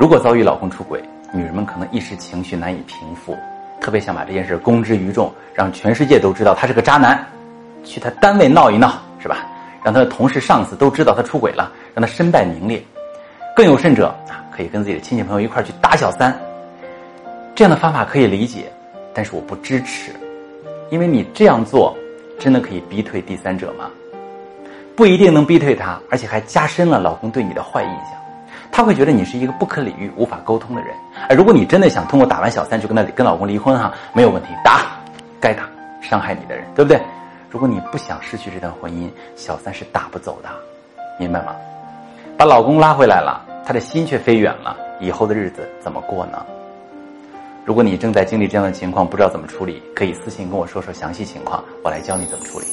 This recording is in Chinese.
如果遭遇老公出轨，女人们可能一时情绪难以平复，特别想把这件事公之于众，让全世界都知道他是个渣男，去他单位闹一闹，是吧？让他的同事、上司都知道他出轨了，让他身败名裂。更有甚者啊，可以跟自己的亲戚朋友一块去打小三。这样的方法可以理解，但是我不支持，因为你这样做，真的可以逼退第三者吗？不一定能逼退他，而且还加深了老公对你的坏印象。他会觉得你是一个不可理喻、无法沟通的人。哎，如果你真的想通过打完小三就跟他跟老公离婚哈，没有问题，打，该打，伤害你的人，对不对？如果你不想失去这段婚姻，小三是打不走的，明白吗？把老公拉回来了，他的心却飞远了，以后的日子怎么过呢？如果你正在经历这样的情况，不知道怎么处理，可以私信跟我说说详细情况，我来教你怎么处理。